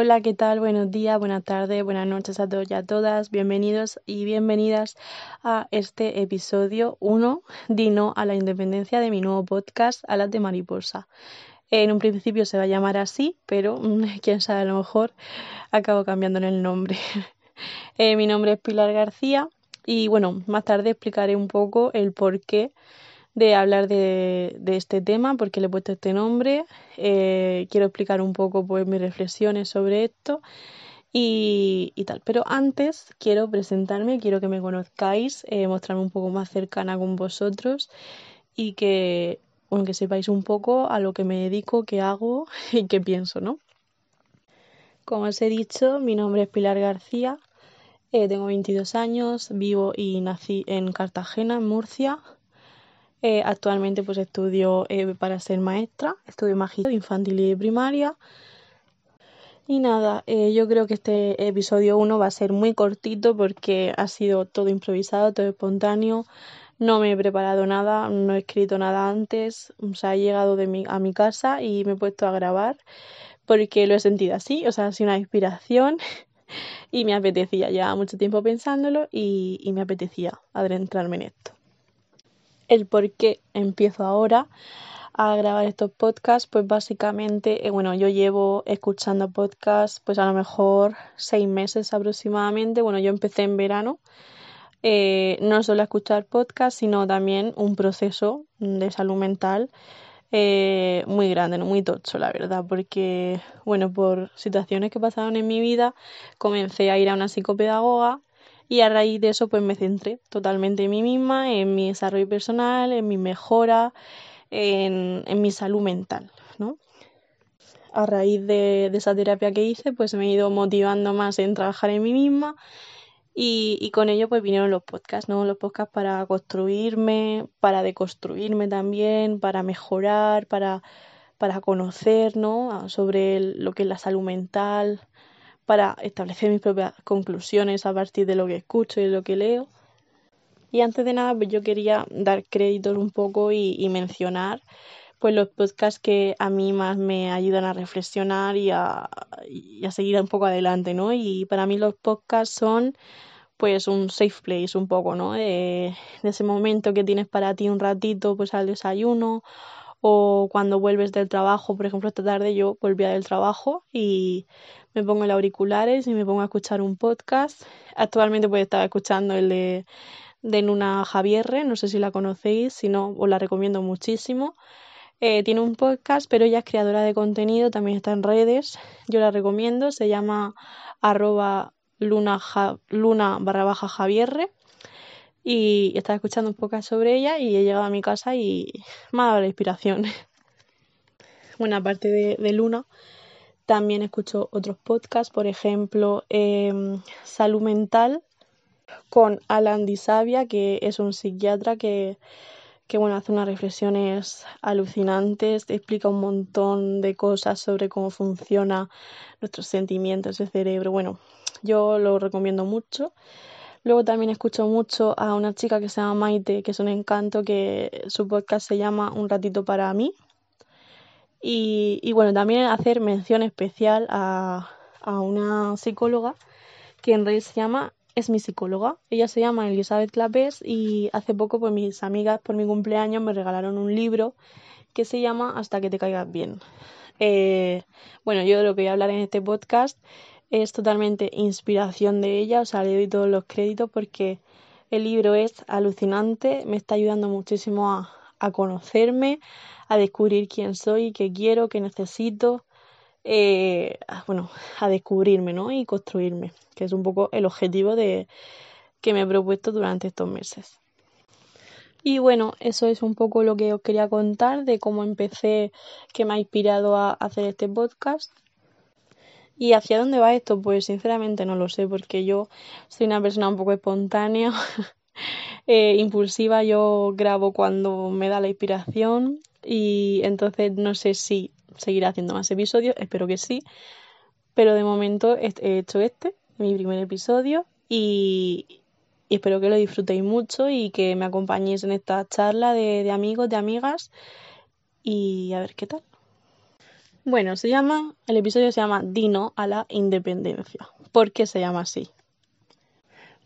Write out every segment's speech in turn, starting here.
Hola, ¿qué tal? Buenos días, buenas tardes, buenas noches a todos y a todas. Bienvenidos y bienvenidas a este episodio 1, Dino a la independencia de mi nuevo podcast, Alas de Mariposa. En un principio se va a llamar así, pero quién sabe, a lo mejor acabo cambiándole el nombre. Eh, mi nombre es Pilar García y bueno, más tarde explicaré un poco el porqué de hablar de, este tema, porque le he puesto este nombre. Eh, quiero explicar un poco pues, mis reflexiones sobre esto y, y, tal. Pero antes quiero presentarme, quiero que me conozcáis, eh, mostrarme un poco más cercana con vosotros y que, bueno, que sepáis un poco a lo que me dedico, qué hago y qué pienso, ¿no? Como os he dicho, mi nombre es Pilar García, eh, tengo 22 años, vivo y nací en Cartagena, en Murcia. Eh, actualmente pues estudio eh, para ser maestra, estudio magisterio infantil y de primaria. Y nada, eh, yo creo que este episodio 1 va a ser muy cortito porque ha sido todo improvisado, todo espontáneo. No me he preparado nada, no he escrito nada antes. O sea, he llegado de mi, a mi casa y me he puesto a grabar porque lo he sentido así. O sea, ha sido una inspiración y me apetecía. ya mucho tiempo pensándolo y, y me apetecía adentrarme en esto el por qué empiezo ahora a grabar estos podcasts, pues básicamente, eh, bueno, yo llevo escuchando podcasts pues a lo mejor seis meses aproximadamente. Bueno, yo empecé en verano, eh, no solo a escuchar podcasts, sino también un proceso de salud mental eh, muy grande, muy tocho, la verdad, porque, bueno, por situaciones que pasaron en mi vida, comencé a ir a una psicopedagoga y a raíz de eso pues me centré totalmente en mí misma, en mi desarrollo personal, en mi mejora, en, en mi salud mental, ¿no? A raíz de, de, esa terapia que hice pues me he ido motivando más en trabajar en mí misma y, y con ello pues vinieron los podcasts, ¿no? Los podcasts para construirme, para deconstruirme también, para mejorar, para, para conocer, ¿no? Sobre lo que es la salud mental, para establecer mis propias conclusiones a partir de lo que escucho y lo que leo. Y antes de nada, pues yo quería dar créditos un poco y, mencionar pues los podcasts que a mí más me ayudan a reflexionar y a, a, seguir un poco adelante, ¿no? Y para mí los podcasts son pues un safe place un poco, ¿no? De, de ese momento que tienes para ti un ratito pues al desayuno o cuando vuelves del trabajo, por ejemplo, esta tarde yo volvía del trabajo y me pongo los auriculares y me pongo a escuchar un podcast. Actualmente pues estaba escuchando el de, Luna Javierre, no sé si la conocéis, si no os la recomiendo muchísimo. Eh, tiene un podcast, pero ella es creadora de contenido, también está en redes, yo la recomiendo, se llama arroba luna, barra baja Javierre y estaba escuchando un podcast sobre ella y he llegado a mi casa y me ha dado la inspiración. Bueno, aparte de Luna, también escucho otros podcasts, por ejemplo, eh, Salud Mental con Alan Disavia, que es un psiquiatra que, que bueno, hace unas reflexiones alucinantes, explica un montón de cosas sobre cómo funciona nuestros sentimientos, el cerebro. Bueno, yo lo recomiendo mucho. Luego también escucho mucho a una chica que se llama Maite, que es un encanto, que su podcast se llama Un ratito para mí, y, bueno, también hacer mención especial a, a una psicóloga que en realidad se llama es mi psicóloga. Ella se llama Elizabeth Clapés y hace poco pues mis amigas por mi cumpleaños me regalaron un libro que se llama Hasta que te caigas bien. Eh, bueno, yo de lo que voy a hablar en este podcast es totalmente inspiración de ella, o sea, le doy todos los créditos porque el libro es alucinante, me está ayudando muchísimo a, a conocerme, a descubrir quién soy, qué quiero, qué necesito, eh, bueno, a descubrirme, ¿no? Y construirme, que es un poco el objetivo de que me he propuesto durante estos meses. Y bueno, eso es un poco lo que os quería contar de cómo empecé, que me ha inspirado a hacer este podcast. ¿Y hacia dónde va esto? Pues sinceramente no lo sé, porque yo soy una persona un poco espontánea, eh, impulsiva, yo grabo cuando me da la inspiración y entonces no sé si seguiré haciendo más episodios, espero que sí, pero de momento he hecho este, mi primer episodio y, espero que lo disfrutéis mucho y que me acompañéis en esta charla de, de amigos, de amigas y a ver qué tal. Bueno, se llama, el episodio se llama Dino a la independencia. ¿Por qué se llama así?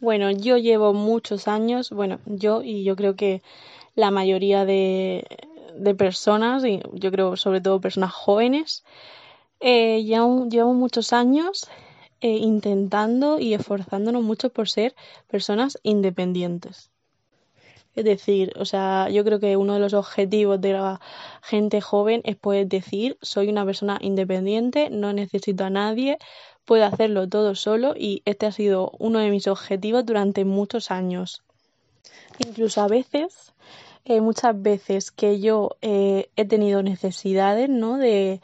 Bueno, yo llevo muchos años, bueno, yo y yo creo que la mayoría de, personas, y yo creo sobre todo personas jóvenes, eh, llevamos, muchos años eh, intentando y esforzándonos mucho por ser personas independientes. Es decir, o sea, yo creo que uno de los objetivos de la gente joven es poder decir, soy una persona independiente, no necesito a nadie, puede hacerlo todo solo y este ha sido uno de mis objetivos durante muchos años. Incluso a veces, eh, muchas veces que yo eh, he tenido necesidades, ¿no? De,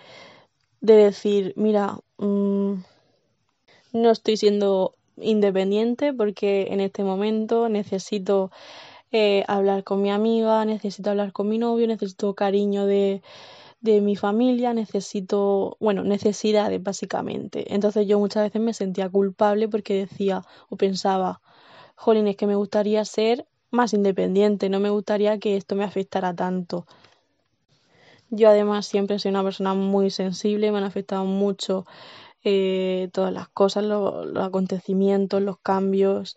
decir, mira, mm, no estoy siendo independiente porque en este momento necesito eh, hablar con mi amiga, necesito hablar con mi novio, necesito cariño de, de mi familia, necesito, bueno, necesidades básicamente. Entonces yo muchas veces me sentía culpable porque decía o pensaba, jolín, es que me gustaría ser más independiente, no me gustaría que esto me afectara tanto. Yo además siempre soy una persona muy sensible, me han afectado mucho eh, todas las cosas, los, acontecimientos, los cambios.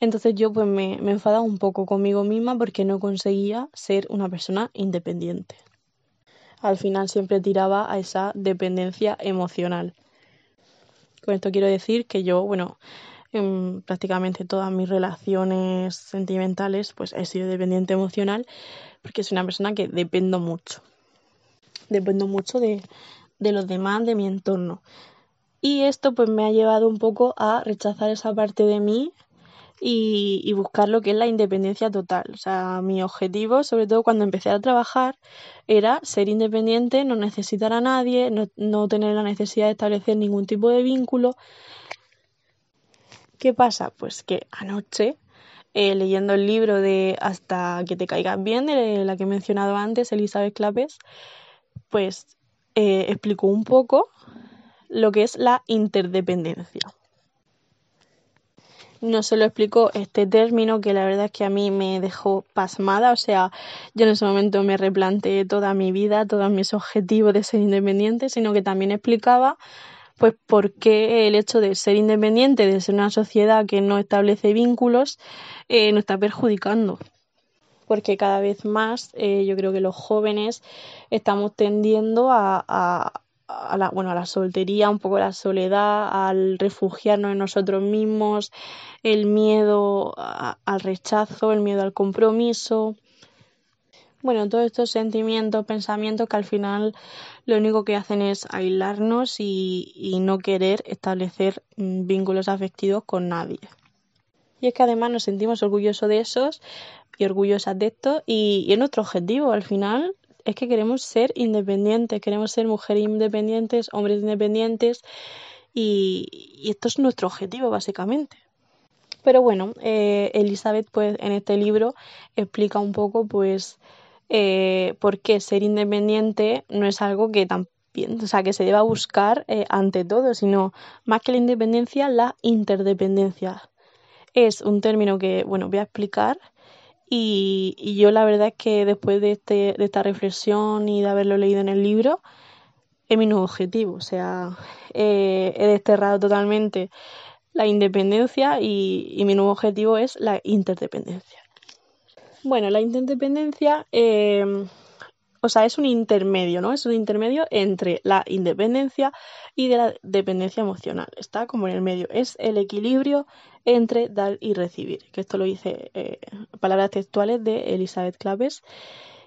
Entonces yo pues me, me enfadaba un poco conmigo misma porque no conseguía ser una persona independiente al final siempre tiraba a esa dependencia emocional. Con esto quiero decir que yo, bueno, en prácticamente todas mis relaciones sentimentales, pues he sido dependiente emocional porque soy una persona que dependo mucho. Dependo mucho de, de los demás, de mi entorno. Y esto pues me ha llevado un poco a rechazar esa parte de mí y, buscar lo que es la independencia total. O sea, mi objetivo, sobre todo cuando empecé a trabajar, era ser independiente, no necesitar a nadie, no, tener la necesidad de establecer ningún tipo de vínculo. ¿Qué pasa? Pues que anoche, eh, leyendo el libro de Hasta que te caigas bien, la que he mencionado antes, Elizabeth Clapes, pues eh, explicó un poco lo que es la interdependencia no se lo explicó este término que la verdad es que a mí me dejó pasmada. O sea, yo en ese momento me replanteé toda mi vida, todos mis objetivos de ser independiente, sino que también explicaba pues por qué el hecho de ser independiente, de ser una sociedad que no establece vínculos, eh, nos está perjudicando. Porque cada vez más eh, yo creo que los jóvenes estamos tendiendo a, a la, bueno, a la soltería, un poco a la soledad, al refugiarnos en nosotros mismos, el miedo al rechazo, el miedo al compromiso. Bueno, todos estos sentimientos, pensamientos que al final lo único que hacen es aislarnos y, y no querer establecer vínculos afectivos con nadie. Y es que además nos sentimos orgullosos de esos y orgullosos de esto y, y es nuestro objetivo al final es que queremos ser independientes, queremos ser mujeres independientes, hombres independientes y, esto es nuestro objetivo básicamente. Pero bueno, eh, Elizabeth pues en este libro explica un poco pues eh, por qué ser independiente no es algo que también, o sea, que se deba buscar eh, ante todo, sino más que la independencia, la interdependencia. Es un término que, bueno, voy a explicar y, yo la verdad es que después de, este, de esta reflexión y de haberlo leído en el libro, es mi nuevo objetivo. O sea, he desterrado totalmente la independencia y, mi nuevo objetivo es la interdependencia. Bueno, la interdependencia, eh, o sea, es un intermedio, ¿no? Es un intermedio entre la independencia y de la dependencia emocional. Está como en el medio. Es el equilibrio entre dar y recibir, que esto lo dice eh, palabras textuales de Elizabeth Claves,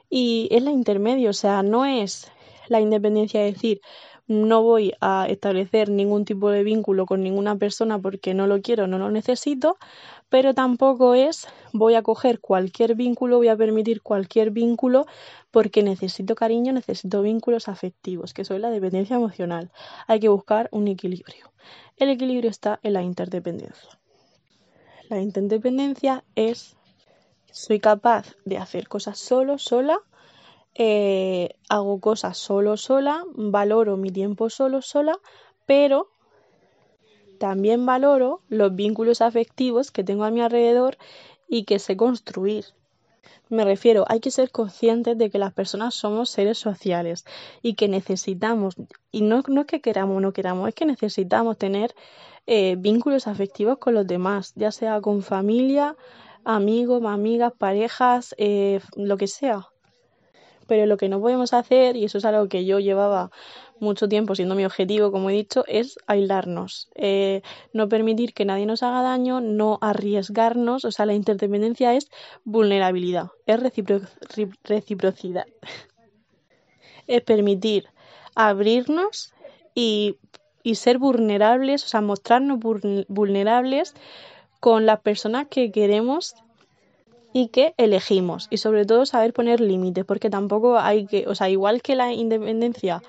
y es la intermedio, o sea, no es la independencia de decir no voy a establecer ningún tipo de vínculo con ninguna persona porque no lo quiero, no lo necesito, pero tampoco es voy a coger cualquier vínculo, voy a permitir cualquier vínculo porque necesito cariño, necesito vínculos afectivos, que es la dependencia emocional. Hay que buscar un equilibrio. El equilibrio está en la interdependencia. La interdependencia es soy capaz de hacer cosas solo, sola, eh, hago cosas solo, sola, valoro mi tiempo solo, sola, pero también valoro los vínculos afectivos que tengo a mi alrededor y que sé construir. Me refiero, hay que ser conscientes de que las personas somos seres sociales y que necesitamos, y no, es que queramos o no queramos, es que necesitamos tener eh, vínculos afectivos con los demás, ya sea con familia, amigos, amigas, parejas, eh, lo que sea. Pero lo que no podemos hacer, y eso es algo que yo llevaba mucho tiempo siendo mi objetivo, como he dicho, es aislarnos, eh, no permitir que nadie nos haga daño, no arriesgarnos, o sea, la interdependencia es vulnerabilidad, es reciprocidad, es permitir abrirnos y, y ser vulnerables, o sea, mostrarnos vulnerables con las personas que queremos y que elegimos y sobre todo saber poner límites porque tampoco hay que, o sea, igual que la independencia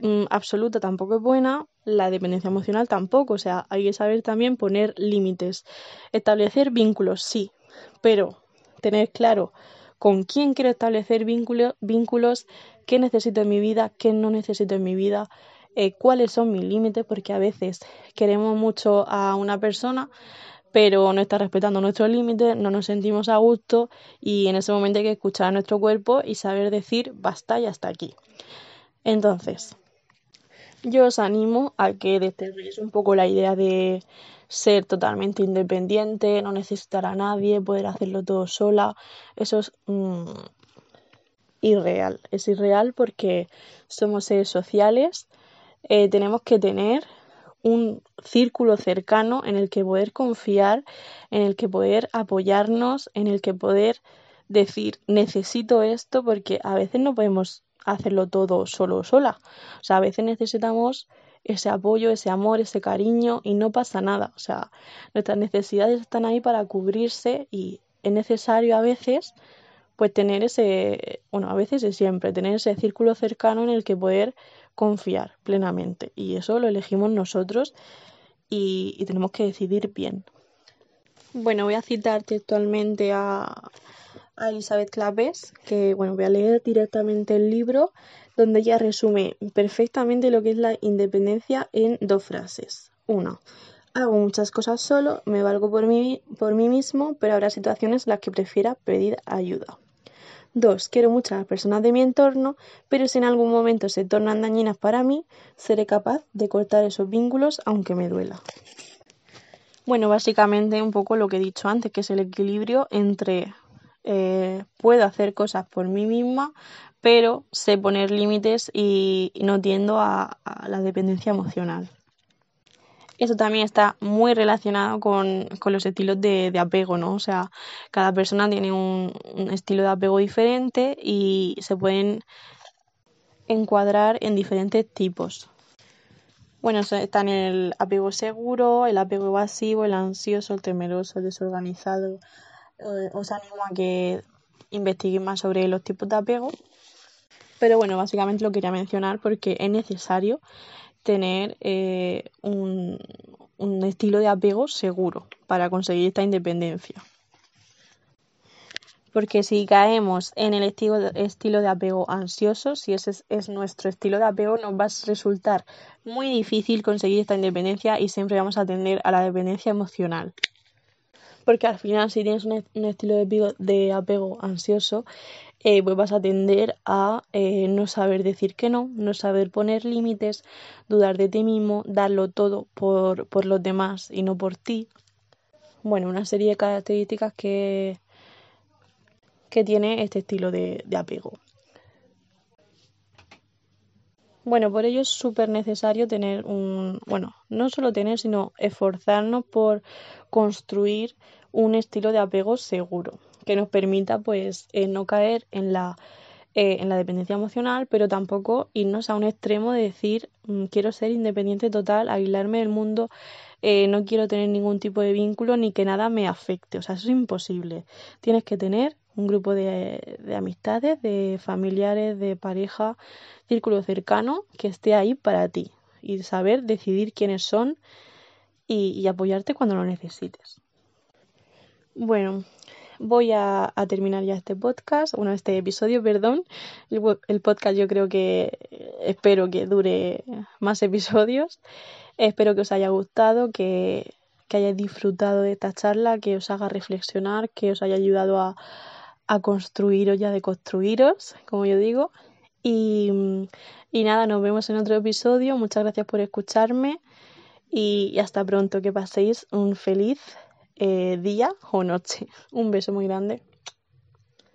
Mm, absoluta tampoco es buena, la dependencia emocional tampoco, o sea, hay que saber también poner límites, establecer vínculos, sí, pero tener claro con quién quiero establecer vínculos, vínculos qué necesito en mi vida, qué no necesito en mi vida, eh, cuáles son mis límites, porque a veces queremos mucho a una persona, pero no está respetando nuestros límites, no nos sentimos a gusto y en ese momento hay que escuchar a nuestro cuerpo y saber decir basta y hasta aquí. Entonces, yo os animo a que desterréis un poco la idea de ser totalmente independiente, no necesitar a nadie, poder hacerlo todo sola. Eso es mm, irreal. Es irreal porque somos seres sociales. Eh, tenemos que tener un círculo cercano en el que poder confiar, en el que poder apoyarnos, en el que poder decir necesito esto porque a veces no podemos hacerlo todo solo o sola. O sea, a veces necesitamos ese apoyo, ese amor, ese cariño y no pasa nada. O sea, nuestras necesidades están ahí para cubrirse y es necesario a veces pues tener ese, bueno, a veces es siempre, tener ese círculo cercano en el que poder confiar plenamente. Y eso lo elegimos nosotros y, y tenemos que decidir bien. Bueno, voy a citar textualmente a, a Elizabeth Clapes, que bueno, voy a leer directamente el libro, donde ella resume perfectamente lo que es la independencia en dos frases. Una, hago muchas cosas solo, me valgo por mí, por mí mismo, pero habrá situaciones en las que prefiera pedir ayuda. Dos, quiero mucho a las personas de mi entorno, pero si en algún momento se tornan dañinas para mí, seré capaz de cortar esos vínculos aunque me duela. Bueno, básicamente un poco lo que he dicho antes, que es el equilibrio entre eh, puedo hacer cosas por mí misma, pero sé poner límites y, no tiendo a, la dependencia emocional. Eso también está muy relacionado con, los estilos de, apego, ¿no? O sea, cada persona tiene un, estilo de apego diferente y se pueden encuadrar en diferentes tipos. Bueno, están el apego seguro, el apego evasivo, el ansioso, el temeroso, el desorganizado, os animo a que investiguen más sobre los tipos de apego. Pero bueno, básicamente lo quería mencionar porque es necesario tener eh, un, estilo de apego seguro para conseguir esta independencia. Porque si caemos en el estilo de apego ansioso, si ese es, nuestro estilo de apego, nos va a resultar muy difícil conseguir esta independencia y siempre vamos a tender a la dependencia emocional porque al final si tienes un, estilo de, apego ansioso, eh, pues vas a tender a eh, no saber decir que no, no saber poner límites, dudar de ti mismo, darlo todo por, por los demás y no por ti. Bueno, una serie de características que, que tiene este estilo de, de apego. Bueno, por ello es súper necesario tener un, bueno, no solo tener, sino esforzarnos por construir un estilo de apego seguro que nos permita pues eh, no caer en la eh, en la dependencia emocional, pero tampoco irnos a un extremo de decir mm, quiero ser independiente total, aislarme del mundo, eh, no quiero tener ningún tipo de vínculo ni que nada me afecte. O sea, eso es imposible. Tienes que tener un grupo de, de amistades, de familiares, de pareja, círculo cercano que esté ahí para ti y saber decidir quiénes son y apoyarte cuando lo necesites. Bueno, voy a, terminar ya este podcast, bueno, este episodio, perdón. El, podcast yo creo que espero que dure más episodios. Espero que os haya gustado, que, que hayáis disfrutado de esta charla, que os haga reflexionar, que os haya ayudado a, a construiros y a deconstruiros, como yo digo. Y, y nada, nos vemos en otro episodio. Muchas gracias por escucharme y, hasta pronto. Que paséis un feliz eh, día o noche. Un beso muy grande.